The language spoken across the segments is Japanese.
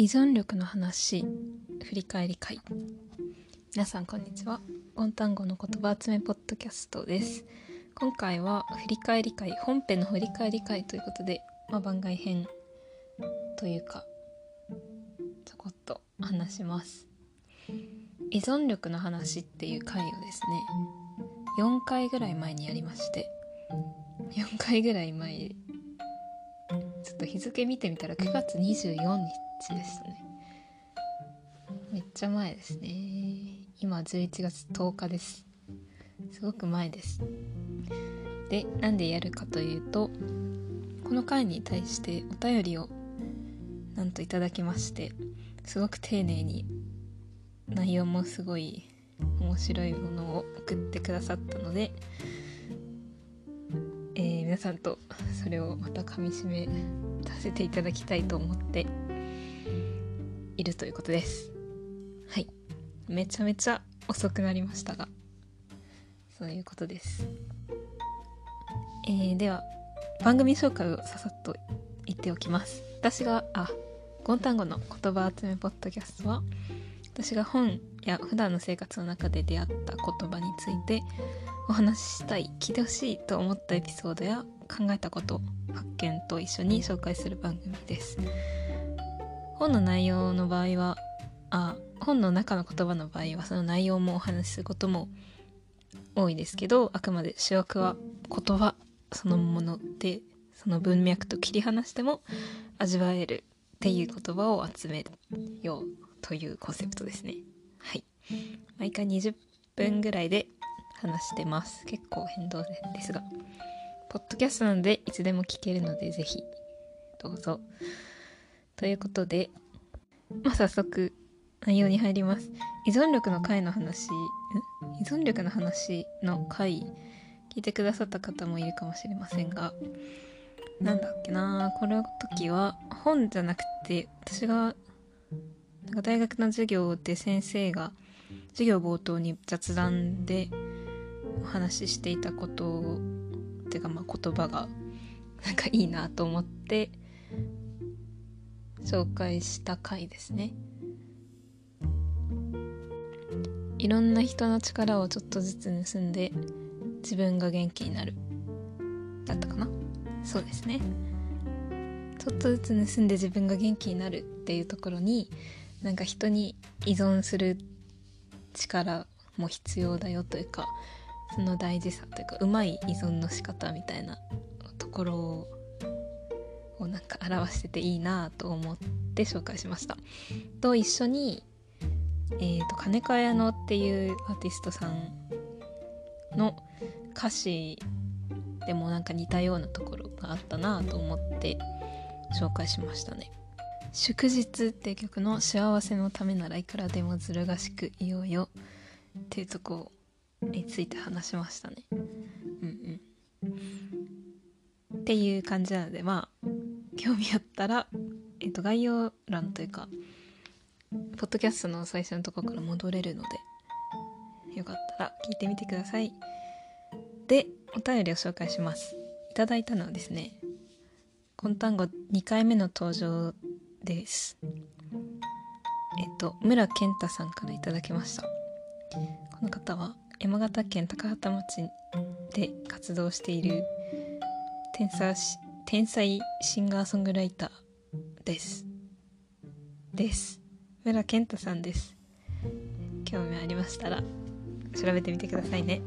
依存力の話振り返り会。皆さんこんにちは。オン単語の言葉集めポッドキャストです。今回は振り返り会本編の振り返り会ということで、まあ、番外編というかちょこっと話します。依存力の話っていう回をですね4回ぐらい前にやりまして4回ぐらい前ちょっと日付見てみたら9月24日ですね。めっちゃ前ですね。今11月10日です。すごく前です。でなんでやるかというとこの回に対してお便りをなんといただきましてすごく丁寧に内容もすごい面白いものを送ってくださったのでえー、皆さんとそれをまたかみしめさせていただきたいと思っているということです。はい。めちゃめちゃ遅くなりましたが。そういうことです。えー、では番組紹介をささっと言っておきます。私があゴンタンゴの言葉集めポッドキャストは私が本や普段の生活の中で出会った言葉についてお話ししたい聞いてほしいと思ったエピソードや考えたこと発見と一緒に紹介する番組です。本の内容の場合はあ本の中の言葉の場合はその内容もお話しすることも多いですけどあくまで主役は言葉そのものでその文脈と切り離しても味わえるっていう言葉を集めようというコンセプトですね。はい。毎回20分ぐらいで話してます。結構変動ですが。ポッドキャストなのでいつでも聞けるのでぜひどうぞ。ということでまあ早速内容に入ります。依存力の回の話。依存力の話の回。聞いてくださった方もいるかもしれませんがなんだっけな。この時は本じゃなくて私がなんか大学の授業で先生が授業冒頭に雑談でお話ししていたことっていうかまあ言葉がなんかいいなと思って紹介した回ですね。いろんな人の力をちょっとずつ盗んで自分が元気になる。だったかな？そうですね。ちょっとずつ盗んで自分が元気になるっていうところになんか人に依存する力も必要だよというかその大事さというかうまい依存の仕方みたいなところをなんか表してていいなと思って紹介しました。と一緒に、えーと、金子綾乃っていうアーティストさんの歌詞でもなんか似たようなところがあったなと思って紹介しましたね。祝日っていう曲の幸せのためならいくらでもずる賢くいようよっていうとこについて話しましたね。うんうん。っていう感じなのでまあ興味あったら、えっと、概要欄というかポッドキャストの最初のところから戻れるのでよかったら聞いてみてください。でお便りを紹介します。いただいたのはですね今単語2回目の登場です。えっと村健太さんからいただきました。この方は山形県高畑町で活動している天才天才シンガーソングライターです。です。村健太さんです。興味ありましたら調べてみてくださいね。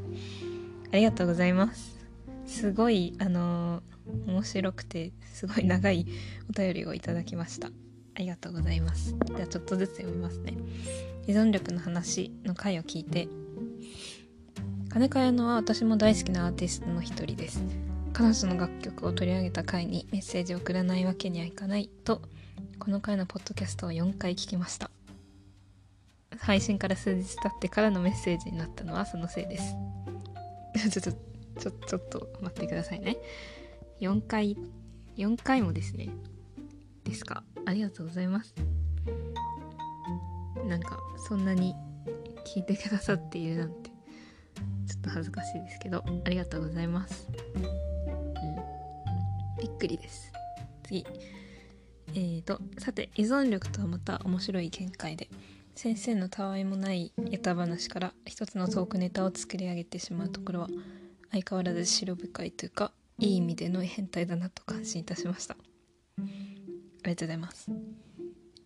ありがとうございます。すごいあのー、面白くてすごい長いお便りをいただきました。ありがとうございます。ではちょっとずつ読みますね。依存力の話の回を聞いて金子綾乃は私も大好きなアーティストの一人です。彼女の楽曲を取り上げた回にメッセージを送らないわけにはいかないと、この回のポッドキャストを4回聞きました。配信から数日経ってからのメッセージになったのはそのせいです。ちょっと、ちょ、ちょっと待ってくださいね。4回、4回もですね。ですか。ありがとうございます。なんか、そんなに聞いてくださっているなんてちょっと恥ずかしいですけどありがとうございます、くりです。次。えーとさて依存力とはまた面白い見解で先生のたわいもないネタ話から一つのトークネタを作り上げてしまうところは相変わらず白深いというかいい意味での変態だなと感心いたしました。ありがとうございます。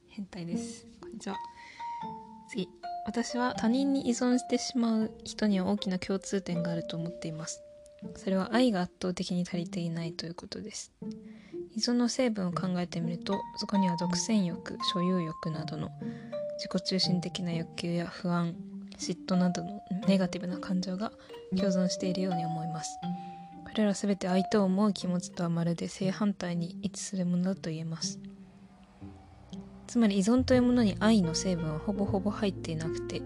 変態です。こんにちは。次。私は他人に依存してしまう人には大きな共通点があると思っています。それは愛が圧倒的に足りていないということです。依存の成分を考えてみるとそこには独占欲所有欲などの自己中心的な欲求や不安嫉妬などのネガティブな感情が共存しているように思います。これら全て相手を思う気持ちとはまるで正反対に位置するものだと言えます。つまり依存というものに愛の成分はほぼほぼ入っていなくて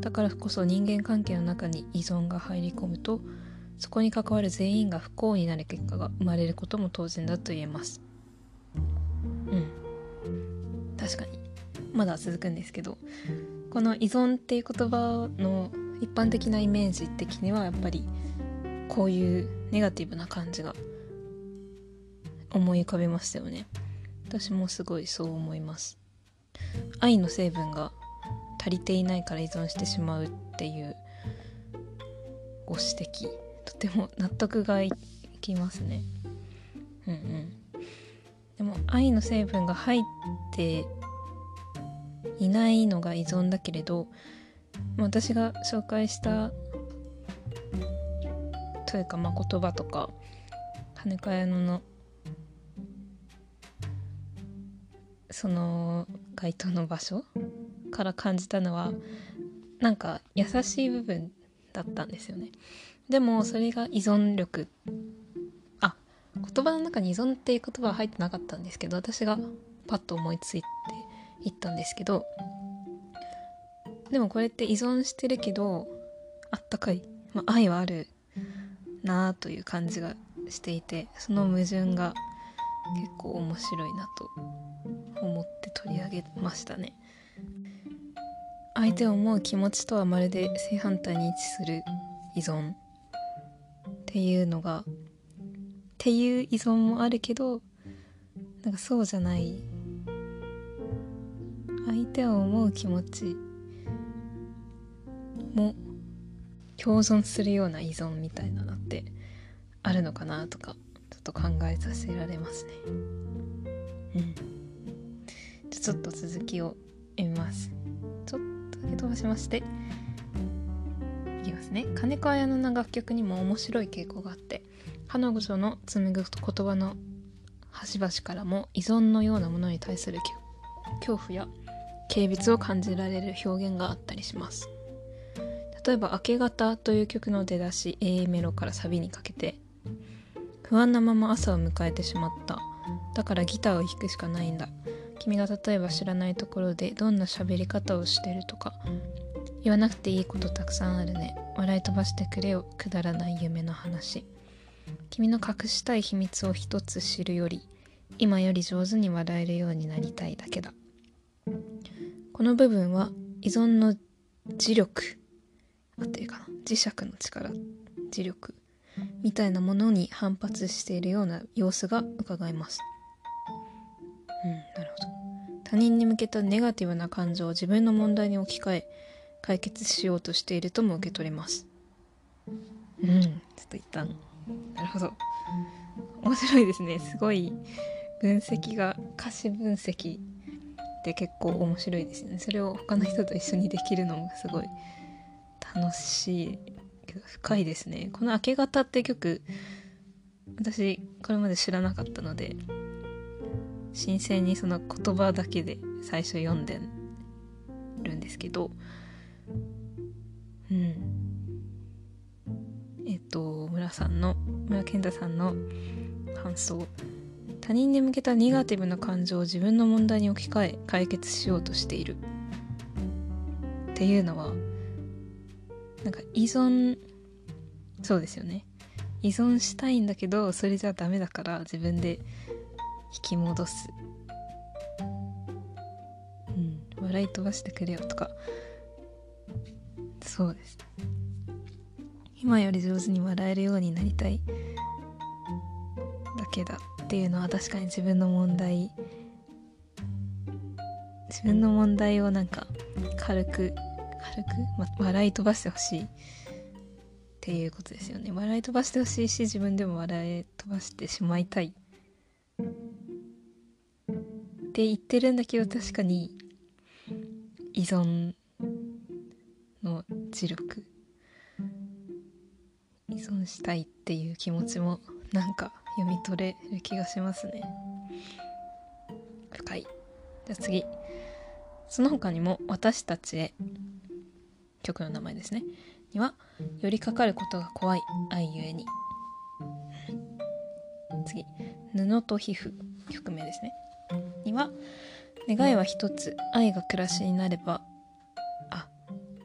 だからこそ人間関係の中に依存が入り込むとそこに関わる全員が不幸になる結果が生まれることも当然だと言えます。うん。確かに。まだ続くんですけど。この依存っていう言葉の一般的なイメージ的にはやっぱりこういうネガティブな感じが思い浮かべましたよね。私もすごいそう思います。愛の成分が足りていないから依存してしまうっていうご指摘。とても納得がいきますね。うんうん。でも愛の成分が入っていないのが依存だけれど私が紹介したというかまあ言葉とか羽根屋のその回答の場所から感じたのはなんか優しい部分だったんですよね。でもそれが依存力。あ言葉の中に依存っていう言葉は入ってなかったんですけど私がパッと思いついて言ったんですけどでもこれって依存してるけどあったかい、まあ、愛はあるなあという感じがしていてその矛盾が結構面白いなと思って取り上げましたね。相手を思う気持ちとはまるで正反対に位置する依存っていうのがっていう依存もあるけどなんかそうじゃない相手を思う気持ちも共存するような依存みたいなのってあるのかなとかちょっと考えさせられますね。うん。ちょっと続きを読みます。ちょっとだけ飛ばしまして。いきますね。金子綾乃の楽曲にも面白い傾向があって彼女の紡ぐ言葉の端々からも依存のようなものに対する恐怖や軽蔑を感じられる表現があったりします。例えば「明け方」という曲の出だし A メロからサビにかけて不安なまま朝を迎えてしまった。だからギターを弾くしかないんだ。君が例えば知らないところでどんな喋り方をしてるとか言わなくていいことたくさんあるね。笑い飛ばしてくれよ。くだらない夢の話。君の隠したい秘密を一つ知るより今より上手に笑えるようになりたいだけだ。この部分は依存の磁力。合ってるかな。磁石の力。磁力。みたいなものに反発しているような様子が伺えます。うんなるほど。他人に向けたネガティブな感情を自分の問題に置き換え解決しようとしているとも受け取れます。うん。ちょっと一旦。なるほど。面白いですね。すごい分析が歌詞分析って結構面白いですよね。それを他の人と一緒にできるのもすごい楽しいけど深いですね。この「明け方」って曲私これまで知らなかったので新鮮にその言葉だけで最初読んでるんですけど村さんの村健太さんの感想。他人に向けたネガティブな感情を自分の問題に置き換え解決しようとしている。っていうのはなんか依存そうですよね。依存したいんだけどそれじゃダメだから自分で引き戻す。うん笑い飛ばしてくれよとか。そうです。今より上手に笑えるようになりたい。だけだっていうのは確かに自分の問題。自分の問題をなんか軽く軽く、ま、笑い飛ばしてほしいっていうことですよね。笑い飛ばしてほしいし自分でも笑い飛ばしてしまいたいって言ってるんだけど確かに依存の磁力したいっていう気持ちもなんか読み取れる気がしますね。深い。じゃあ次。その他にも「私たちへ」曲の名前ですね。には寄りかかることが怖い愛ゆえに。次「布と皮膚」曲名ですね。には願いは一つ愛が暮らしになればあ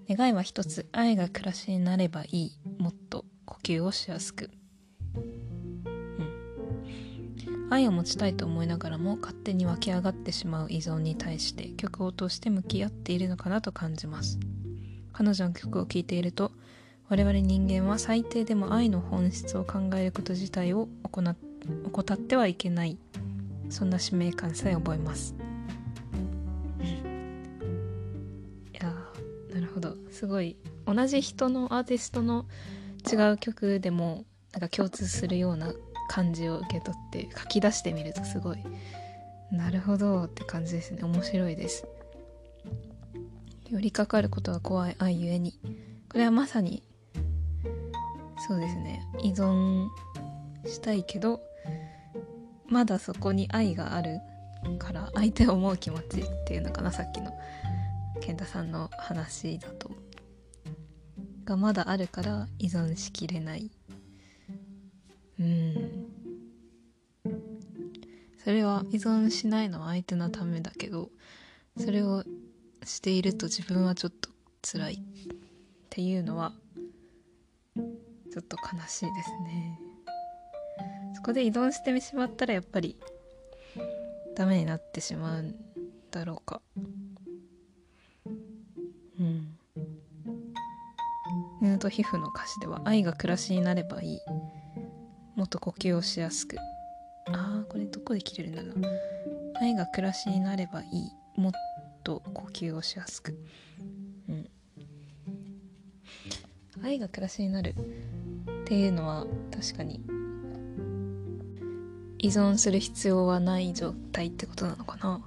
願いは一つ愛が暮らしになればいい。吸をしやすく、うん、愛を持ちたいと思いながらも勝手に湧き上がってしまう依存に対して曲を通して向き合っているのかなと感じます。彼女の曲を聴いていると我々人間は最低でも愛の本質を考えること自体を怠ってはいけない。そんな使命感さえ覚えます。いやなるほど。すごい。同じ人のアーティストの違う曲でもなんか共通するような感じを受け取って書き出してみるとすごいなるほどって感じですね。面白いです。寄りかかることが怖い愛ゆえに。これはまさにそうですね。依存したいけどまだそこに愛があるから相手を思う気持ちっていうのかな。さっきの健太さんの話だと。がまだあるから依存しきれない。うん。それは依存しないのは相手のためだけどそれをしていると自分はちょっと辛い。っていうのはちょっと悲しいですね。そこで依存してしまったらやっぱりダメになってしまうんだろうか布と皮膚の歌詞では愛が暮らしになればいい。もっと呼吸をしやすく。ああこれどこで切れるんだろう。愛が暮らしになればいい。もっと呼吸をしやすく。うん。愛が暮らしになる。っていうのは確かに依存する必要はない状態ってことなのかな。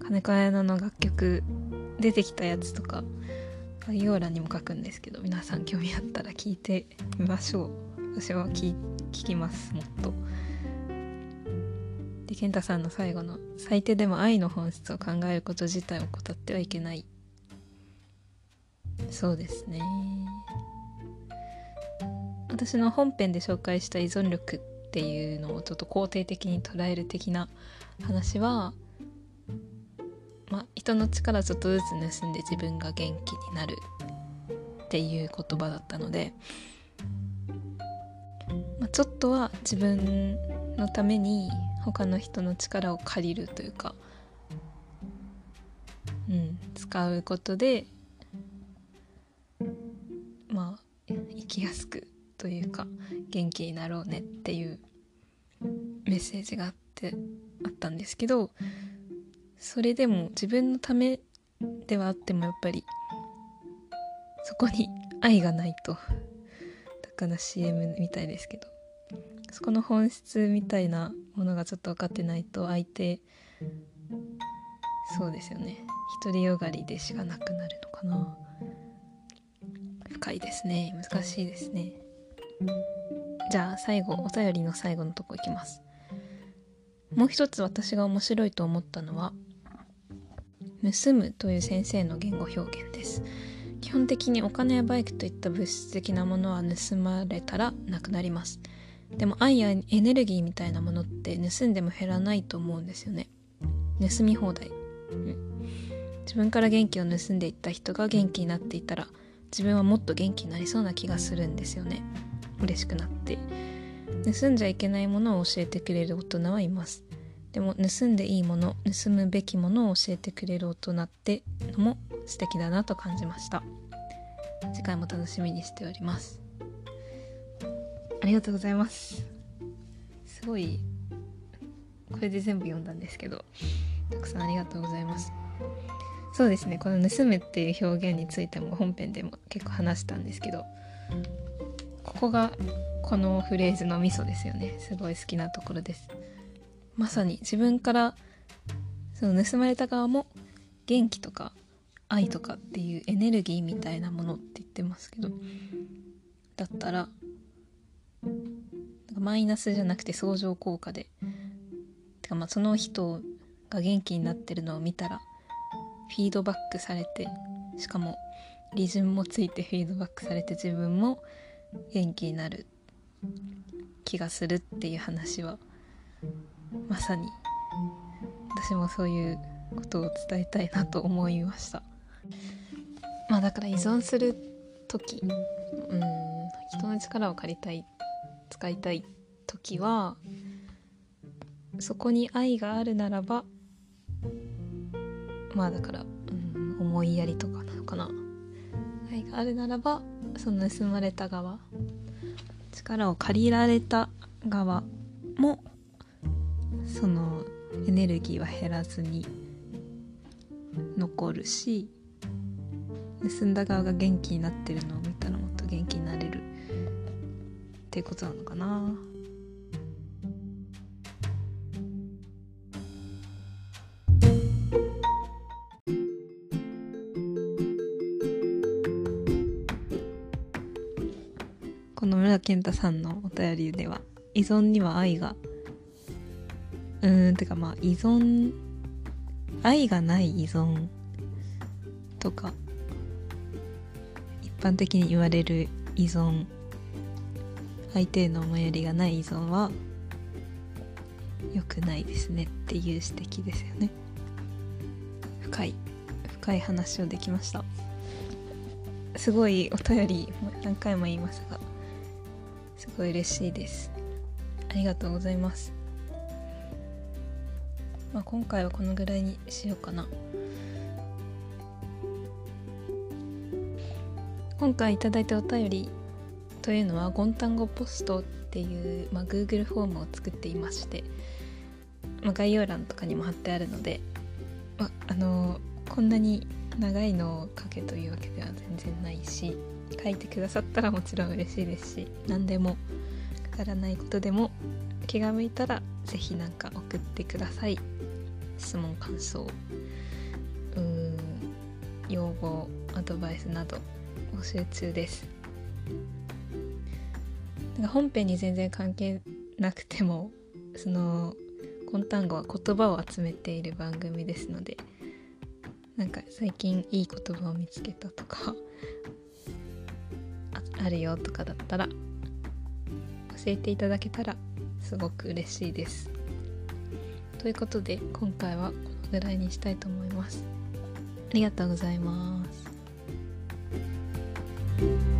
金子彩乃の楽曲出てきたやつとか概要欄にも書くんですけど皆さん興味あったら聞いてみましょう。私は聞聞きますもっと。で健太さんの最後の「最低でも愛の本質を考えること自体を怠ってはいけない」そうですね。私の本編で紹介した依存力っていうのをちょっと肯定的に捉える的な話は、まあ、人の力ちょっとずつ盗んで自分が元気になるっていう言葉だったので、まあ、ちょっとは自分のために他の人の力を借りるというか、うん、使うことでまあ生きやすくというか元気になろうねっていうメッセージがあってあったんですけどそれでも自分のためではあってもやっぱりそこに愛がないと。だから CM みたいですけど。そこの本質みたいなものがちょっと分かってないと相手そうですよね。独りよがりでしかなくなるのかな。深いですね。難しいですね。じゃあ最後お便りの最後のとこいきます。もう一つ私が面白いと思ったのは盗むという先生の言語表現です。基本的にお金やバイクといった物質的なものは盗まれたらなくなります。でも愛やエネルギーみたいなものって盗んでも減らないと思うんですよね。盗み放題、うん、自分から元気を盗んでいった人が元気になっていたら自分はもっと元気になりそうな気がするんですよね。嬉しくなって。盗んじゃいけないものを教えてくれる大人はいます。でも盗んでいいもの盗むべきものを教えてくれる大人ってのも素敵だなと感じました。次回も楽しみにしております。ありがとうございます。すごいこれで全部読んだんですけどたくさんありがとうございます。そうですねこの「盗む」っていう表現についても本編でも結構話したんですけどここがこのフレーズのミソですよね。すごい好きなところです。まさに自分からその盗まれた側も元気とか愛とかっていうエネルギーみたいなものって言ってますけどだったらマイナスじゃなくて相乗効果でてかまあその人が元気になってるのを見たらフィードバックされてしかも利潤もついてフィードバックされて自分も元気になる気がするっていう話はまさに。私もそういうことを伝えたいなと思いました。まあだから依存する時。うん。人の力を借りたい使いたい時はそこに愛があるならばまあだから、うん、思いやりとかなのかな。愛があるならばその盗まれた側力を借りられた側もそのエネルギーは減らずに残るし盗んだ側が元気になってるのを見たらもっと元気になれるっていうことなのかな。この村健太さんのお便りでは依存には愛がうん。てかまあ依存愛がない依存とか一般的に言われる依存相手への思いやりがない依存は良くないですねっていう指摘ですよね。深い深い話をできました。すごいお便り何回も言いますがすごい嬉しいです。ありがとうございます。まあ、今回はこのぐらいにしようかな。今回いただいたお便りというのはゴンタンゴポストっていう、まあ、Google フォームを作っていまして、まあ、概要欄とかにも貼ってあるので、まあのこんなに長いのを書けというわけでは全然ないし書いてくださったらもちろん嬉しいですし何でもくだらないことでも気が向いたら是非何か送ってください。質問感想。うん要望アドバイスなど募集中です。なんか本編に全然関係なくてもそのコンタンゴは言葉を集めている番組ですのでなんか最近いい言葉を見つけたとかあるよとかだったら教えていただけたらすごく嬉しいです。ということで今回はこのぐらいにしたいと思います。ありがとうございます。